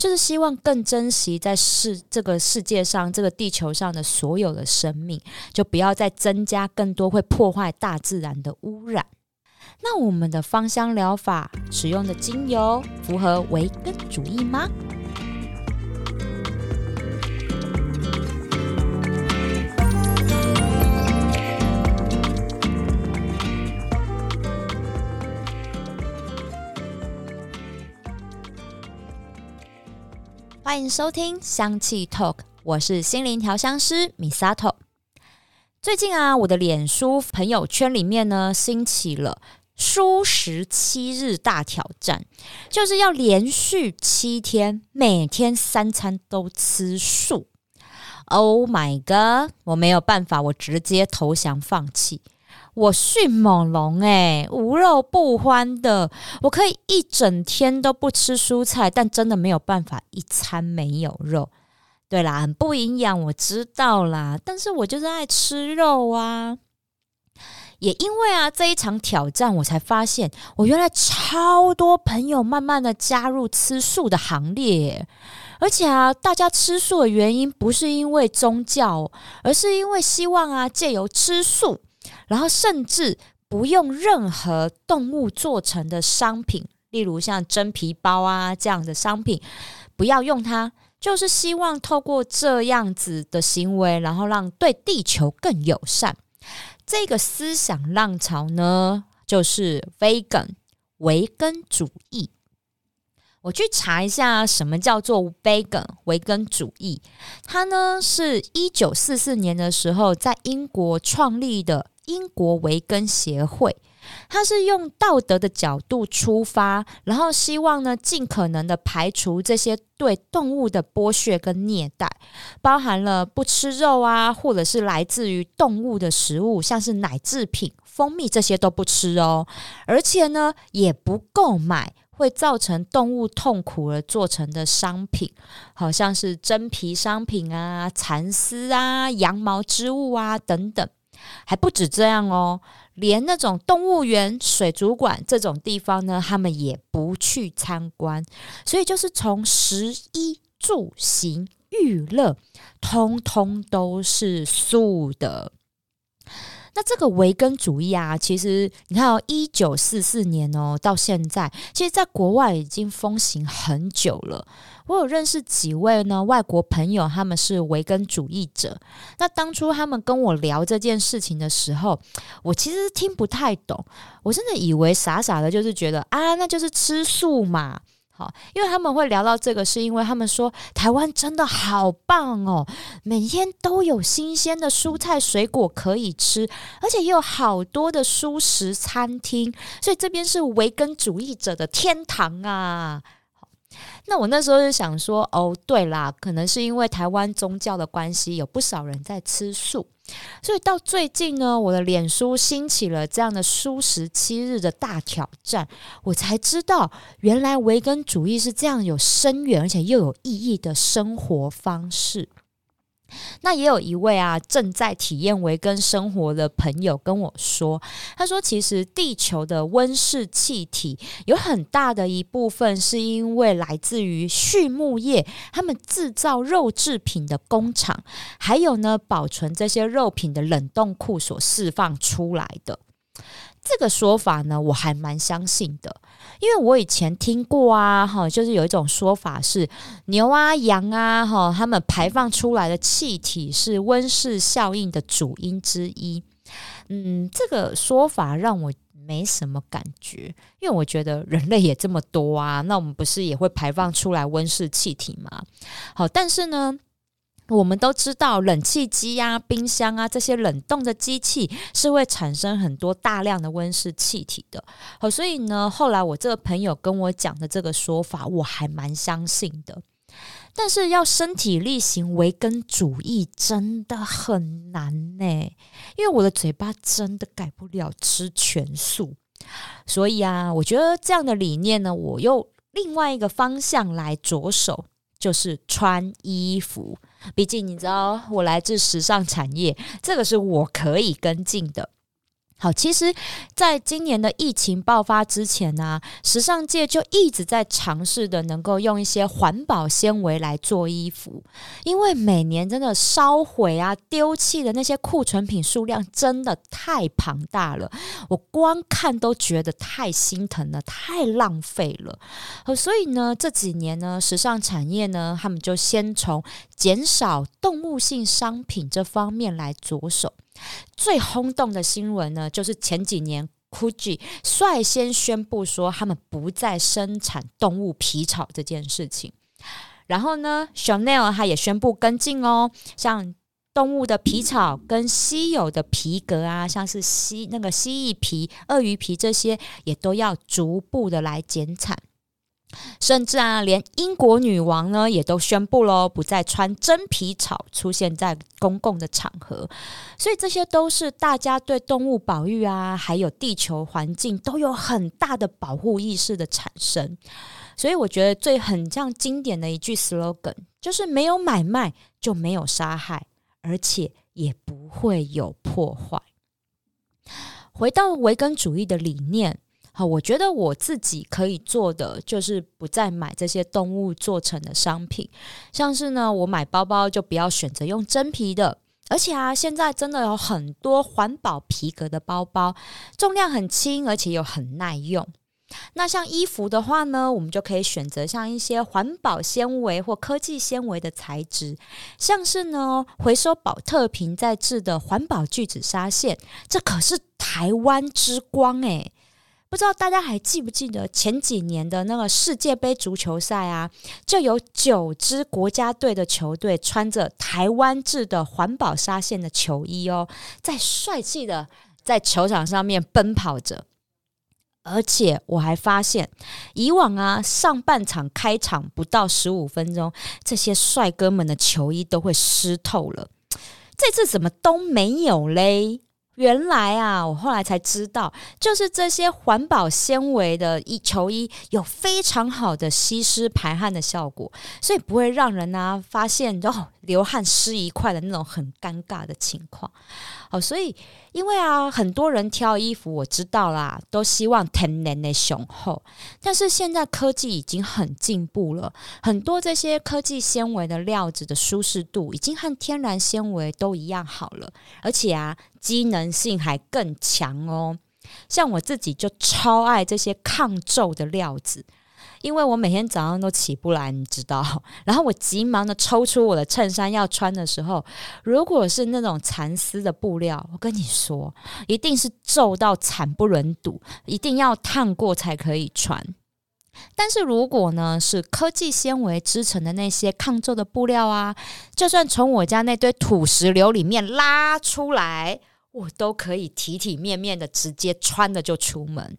就是希望更珍惜在世这个世界上、这个地球上的所有的生命，就不要再增加更多会破坏大自然的污染。那我们的芳香疗法使用的精油符合维根主义吗？欢迎收听香气 Talk，我是心灵调香师 msato。最近啊，我的脸书朋友圈里面呢，兴起了蔬食七日大挑战，就是要连续七天，每天三餐都吃素。Oh my god！我没有办法，我直接投降放弃。我迅猛龙诶，无肉不欢的。我可以一整天都不吃蔬菜，但真的没有办法一餐没有肉。对啦，很不营养，我知道啦。但是我就是爱吃肉啊。也因为啊这一场挑战，我才发现我原来超多朋友慢慢的加入吃素的行列。而且啊，大家吃素的原因不是因为宗教，而是因为希望啊借由吃素。然后甚至不用任何动物做成的商品，例如像真皮包啊这样的商品，不要用它，就是希望透过这样子的行为，然后让对地球更友善。这个思想浪潮呢，就是 vegan 维根主义。我去查一下什么叫做 vegan 维根主义，它呢是一九四四年的时候在英国创立的。英国维根协会，它是用道德的角度出发，然后希望呢尽可能的排除这些对动物的剥削跟虐待，包含了不吃肉啊，或者是来自于动物的食物，像是奶制品、蜂蜜这些都不吃哦，而且呢也不购买会造成动物痛苦而做成的商品，好像是真皮商品啊、蚕丝啊、羊毛织物啊等等。还不止这样哦，连那种动物园、水族馆这种地方呢，他们也不去参观。所以就是从十一住行、娱乐，通通都是素的。那这个维根主义啊，其实你看哦，一九四四年哦，到现在，其实在国外已经风行很久了。我有认识几位呢外国朋友，他们是维根主义者。那当初他们跟我聊这件事情的时候，我其实听不太懂。我真的以为傻傻的，就是觉得啊，那就是吃素嘛。好，因为他们会聊到这个，是因为他们说台湾真的好棒哦，每天都有新鲜的蔬菜水果可以吃，而且也有好多的素食餐厅，所以这边是维根主义者的天堂啊。那我那时候就想说，哦，对啦，可能是因为台湾宗教的关系，有不少人在吃素，所以到最近呢，我的脸书兴起了这样的素食七日的大挑战，我才知道原来维根主义是这样有深远而且又有意义的生活方式。那也有一位啊正在体验维根生活的朋友跟我说，他说其实地球的温室气体有很大的一部分是因为来自于畜牧业，他们制造肉制品的工厂，还有呢保存这些肉品的冷冻库所释放出来的。这个说法呢，我还蛮相信的。因为我以前听过啊，哈，就是有一种说法是牛啊、羊啊，哈，它们排放出来的气体是温室效应的主因之一。嗯，这个说法让我没什么感觉，因为我觉得人类也这么多啊，那我们不是也会排放出来温室气体吗？好，但是呢。我们都知道，冷气机呀、冰箱啊这些冷冻的机器是会产生很多大量的温室气体的。好，所以呢，后来我这个朋友跟我讲的这个说法，我还蛮相信的。但是要身体力行维根主义真的很难呢，因为我的嘴巴真的改不了吃全素。所以啊，我觉得这样的理念呢，我又另外一个方向来着手。就是穿衣服，毕竟你知道我来自时尚产业，这个是我可以跟进的。好，其实，在今年的疫情爆发之前呢，时尚界就一直在尝试的，能够用一些环保纤维来做衣服，因为每年真的烧毁啊、丢弃的那些库存品数量真的太庞大了，我光看都觉得太心疼了，太浪费了。所以呢，这几年呢，时尚产业呢，他们就先从减少动物性商品这方面来着手。最轰动的新闻呢，就是前几年 Gucci 率先宣布说他们不再生产动物皮草这件事情。然后呢，Chanel 它也宣布跟进哦，像动物的皮草跟稀有的皮革啊，像是蜥那个蜥蜴皮、鳄鱼皮这些，也都要逐步的来减产。甚至啊，连英国女王呢也都宣布喽，不再穿真皮草出现在公共的场合。所以这些都是大家对动物保育啊，还有地球环境都有很大的保护意识的产生。所以我觉得最很像经典的一句 slogan 就是没有买卖就没有杀害，而且也不会有破坏。回到维根主义的理念。好，我觉得我自己可以做的就是不再买这些动物做成的商品，像是呢，我买包包就不要选择用真皮的，而且啊，现在真的有很多环保皮革的包包，重量很轻，而且又很耐用。那像衣服的话呢，我们就可以选择像一些环保纤维或科技纤维的材质，像是呢，回收宝特瓶再制的环保聚酯纱线，这可是台湾之光诶。不知道大家还记不记得前几年的那个世界杯足球赛啊？就有九支国家队的球队穿着台湾制的环保纱线的球衣哦，在帅气的在球场上面奔跑着。而且我还发现，以往啊上半场开场不到十五分钟，这些帅哥们的球衣都会湿透了。这次怎么都没有嘞？原来啊，我后来才知道，就是这些环保纤维的衣球衣有非常好的吸湿排汗的效果，所以不会让人呢发现哦流汗湿一块的那种很尴尬的情况。哦，所以因为啊，很多人挑衣服，我知道啦，都希望天然的雄厚。但是现在科技已经很进步了，很多这些科技纤维的料子的舒适度已经和天然纤维都一样好了，而且啊，机能性还更强哦。像我自己就超爱这些抗皱的料子。因为我每天早上都起不来，你知道，然后我急忙的抽出我的衬衫要穿的时候，如果是那种蚕丝的布料，我跟你说，一定是皱到惨不忍睹，一定要烫过才可以穿。但是如果呢是科技纤维织成的那些抗皱的布料啊，就算从我家那堆土石流里面拉出来，我都可以体体面面的直接穿的就出门。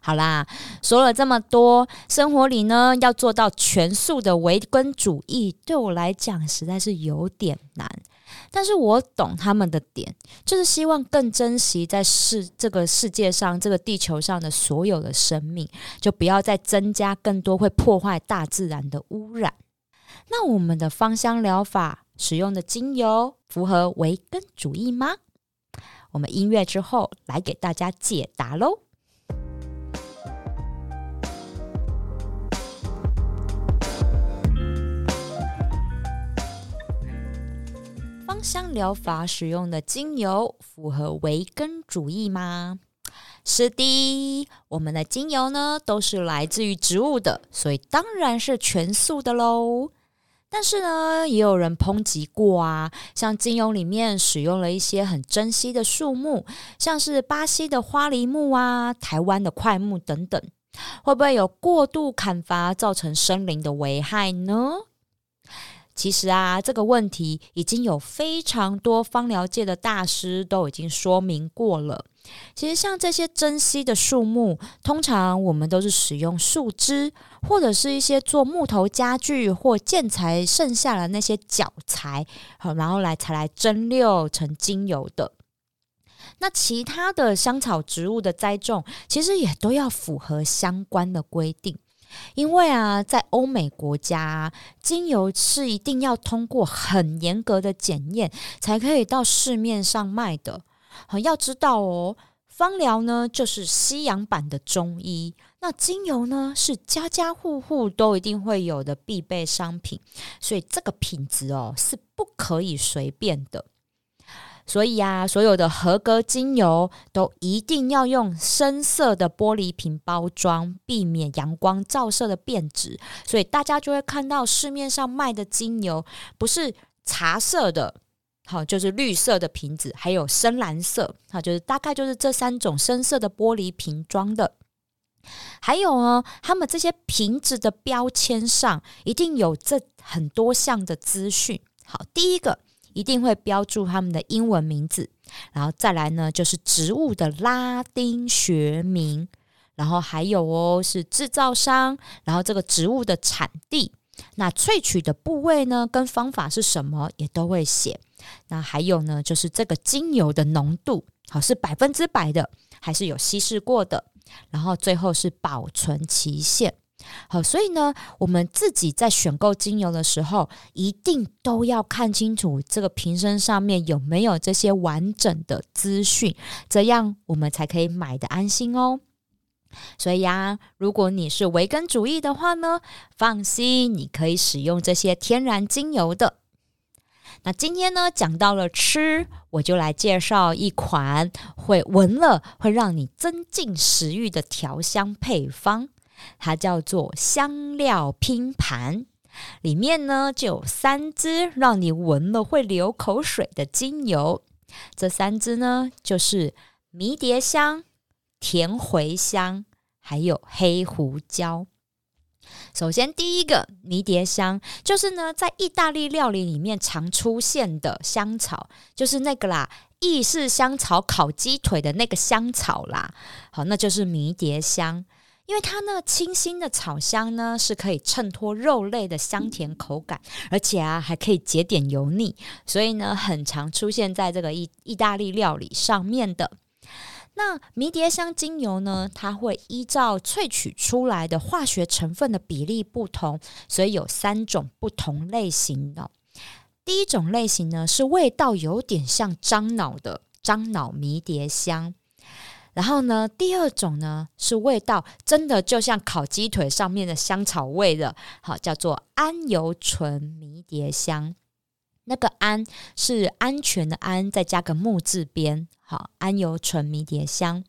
好啦，说了这么多，生活里呢要做到全素的维根主义，对我来讲实在是有点难。但是我懂他们的点，就是希望更珍惜在世这个世界上、这个地球上的所有的生命，就不要再增加更多会破坏大自然的污染。那我们的芳香疗法使用的精油符合维根主义吗？我们音乐之后来给大家解答喽。芳香疗法使用的精油符合维根主义吗？是的，我们的精油呢都是来自于植物的，所以当然是全素的喽。但是呢，也有人抨击过啊，像金庸里面使用了一些很珍稀的树木，像是巴西的花梨木啊、台湾的块木等等，会不会有过度砍伐造成森林的危害呢？其实啊，这个问题已经有非常多芳疗界的大师都已经说明过了。其实像这些珍稀的树木，通常我们都是使用树枝，或者是一些做木头家具或建材剩下的那些脚材，好，然后来才来蒸馏成精油的。那其他的香草植物的栽种，其实也都要符合相关的规定。因为啊，在欧美国家，精油是一定要通过很严格的检验，才可以到市面上卖的。好，要知道哦，芳疗呢就是西洋版的中医，那精油呢是家家户户都一定会有的必备商品，所以这个品质哦是不可以随便的。所以啊，所有的合格精油都一定要用深色的玻璃瓶包装，避免阳光照射的变质。所以大家就会看到市面上卖的精油，不是茶色的，好，就是绿色的瓶子，还有深蓝色，好，就是大概就是这三种深色的玻璃瓶装的。还有呢，他们这些瓶子的标签上一定有这很多项的资讯。好，第一个。一定会标注他们的英文名字，然后再来呢，就是植物的拉丁学名，然后还有哦是制造商，然后这个植物的产地，那萃取的部位呢跟方法是什么也都会写。那还有呢，就是这个精油的浓度，好是百分之百的，还是有稀释过的，然后最后是保存期限。好，所以呢，我们自己在选购精油的时候，一定都要看清楚这个瓶身上面有没有这些完整的资讯，这样我们才可以买的安心哦。所以呀，如果你是维根主义的话呢，放心，你可以使用这些天然精油的。那今天呢，讲到了吃，我就来介绍一款会闻了会让你增进食欲的调香配方。它叫做香料拼盘，里面呢就有三支让你闻了会流口水的精油。这三支呢就是迷迭香、甜茴香，还有黑胡椒。首先，第一个迷迭香，就是呢在意大利料理里面常出现的香草，就是那个啦，意式香草烤鸡腿的那个香草啦。好，那就是迷迭香。因为它那清新的草香呢，是可以衬托肉类的香甜口感，而且啊还可以解点油腻，所以呢很常出现在这个意意大利料理上面的。那迷迭香精油呢，它会依照萃取出来的化学成分的比例不同，所以有三种不同类型的。第一种类型呢是味道有点像樟脑的樟脑迷迭香。然后呢，第二种呢是味道真的就像烤鸡腿上面的香草味的，好叫做安油醇迷迭香。那个安是安全的安，再加个木字边，好安油醇迷迭香。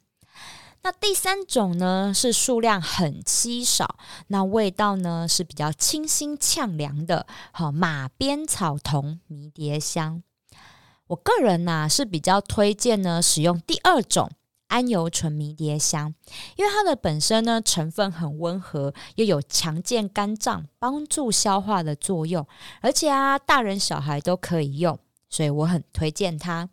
那第三种呢是数量很稀少，那味道呢是比较清新呛凉的，好马鞭草酮迷迭香。我个人呢是比较推荐呢使用第二种。安油醇迷迭香，因为它的本身呢成分很温和，又有强健肝脏、帮助消化的作用，而且啊大人小孩都可以用，所以我很推荐它。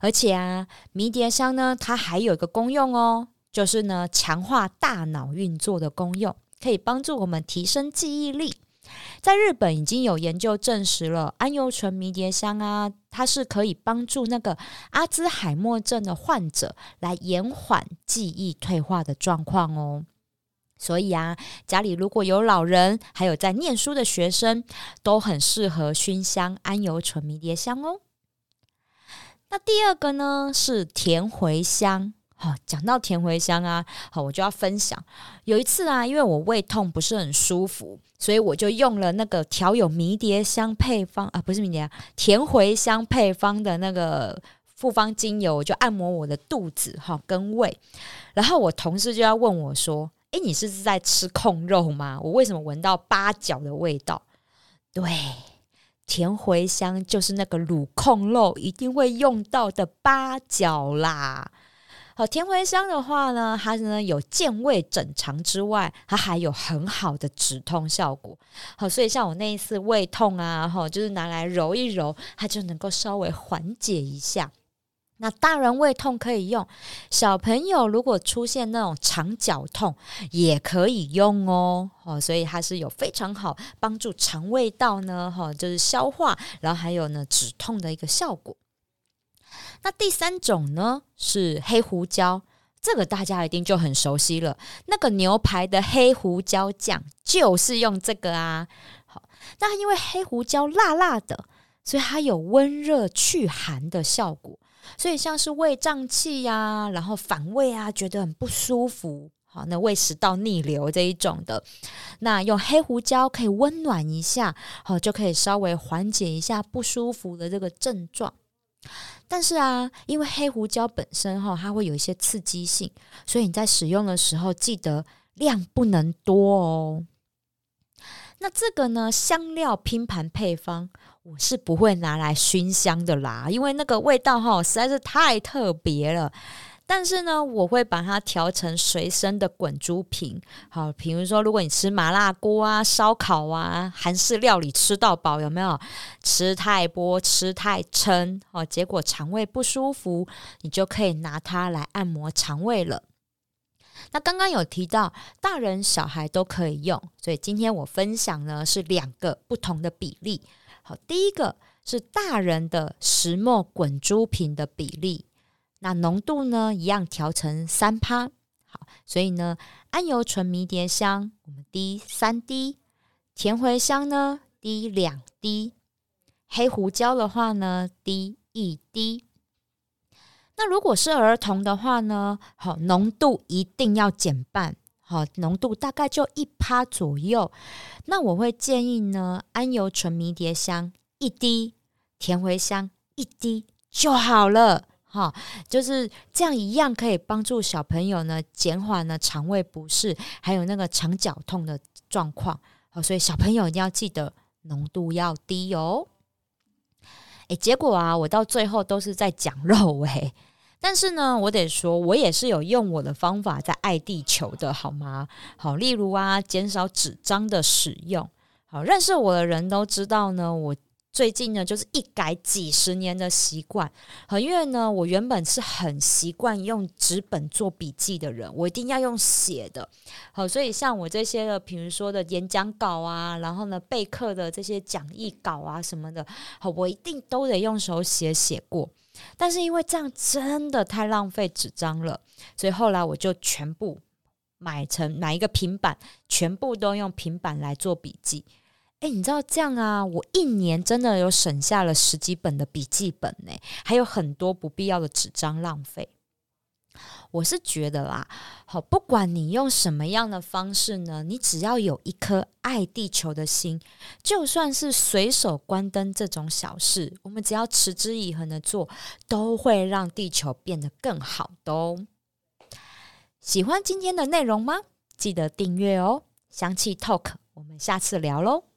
而且啊迷迭香呢，它还有一个功用哦，就是呢强化大脑运作的功用，可以帮助我们提升记忆力。在日本已经有研究证实了，安油醇迷迭香啊，它是可以帮助那个阿兹海默症的患者来延缓记忆退化的状况哦。所以啊，家里如果有老人，还有在念书的学生，都很适合熏香安油醇迷迭香哦。那第二个呢，是甜茴香。好，讲到甜茴香啊，好，我就要分享。有一次啊，因为我胃痛不是很舒服，所以我就用了那个调有迷迭香配方啊，不是迷迭香，甜茴香配方的那个复方精油，我就按摩我的肚子哈跟胃。然后我同事就要问我说：“诶，你是在吃控肉吗？我为什么闻到八角的味道？”对，甜茴香就是那个卤控肉一定会用到的八角啦。好，甜茴香的话呢，它呢有健胃整肠之外，它还有很好的止痛效果。好，所以像我那一次胃痛啊，哈，就是拿来揉一揉，它就能够稍微缓解一下。那大人胃痛可以用，小朋友如果出现那种肠绞痛也可以用哦。哦，所以它是有非常好帮助肠胃道呢，哈，就是消化，然后还有呢止痛的一个效果。那第三种呢是黑胡椒，这个大家一定就很熟悉了。那个牛排的黑胡椒酱就是用这个啊。好，那因为黑胡椒辣辣的，所以它有温热祛寒的效果。所以像是胃胀气呀，然后反胃啊，觉得很不舒服，好，那胃食道逆流这一种的，那用黑胡椒可以温暖一下，好，就可以稍微缓解一下不舒服的这个症状。但是啊，因为黑胡椒本身哈，它会有一些刺激性，所以你在使用的时候记得量不能多哦。那这个呢，香料拼盘配方，我是不会拿来熏香的啦，因为那个味道哈实在是太特别了。但是呢，我会把它调成随身的滚珠瓶。好，比如说，如果你吃麻辣锅啊、烧烤啊、韩式料理吃到饱，有没有吃太多、吃太撑？哦，结果肠胃不舒服，你就可以拿它来按摩肠胃了。那刚刚有提到，大人小孩都可以用，所以今天我分享呢是两个不同的比例。好，第一个是大人的石墨滚珠瓶的比例。那浓度呢，一样调成三趴。好，所以呢，桉油醇迷迭香我们滴三滴，甜茴香呢滴两滴，黑胡椒的话呢滴一滴。那如果是儿童的话呢，好，浓度一定要减半，好，浓度大概就一趴左右。那我会建议呢，桉油醇迷迭香一滴，甜茴香一滴就好了。哈，就是这样一样可以帮助小朋友呢减缓呢肠胃不适，还有那个肠绞痛的状况。好，所以小朋友一定要记得浓度要低哦。诶，结果啊，我到最后都是在讲肉诶。但是呢，我得说，我也是有用我的方法在爱地球的，好吗？好，例如啊，减少纸张的使用。好，认识我的人都知道呢，我。最近呢，就是一改几十年的习惯，因为呢，我原本是很习惯用纸本做笔记的人，我一定要用写的。好，所以像我这些的，比如说的演讲稿啊，然后呢备课的这些讲义稿啊什么的，好，我一定都得用手写写过。但是因为这样真的太浪费纸张了，所以后来我就全部买成买一个平板，全部都用平板来做笔记。哎，你知道这样啊？我一年真的有省下了十几本的笔记本呢，还有很多不必要的纸张浪费。我是觉得啦，好，不管你用什么样的方式呢，你只要有一颗爱地球的心，就算是随手关灯这种小事，我们只要持之以恒的做，都会让地球变得更好的哦。喜欢今天的内容吗？记得订阅哦，香气 Talk，我们下次聊喽。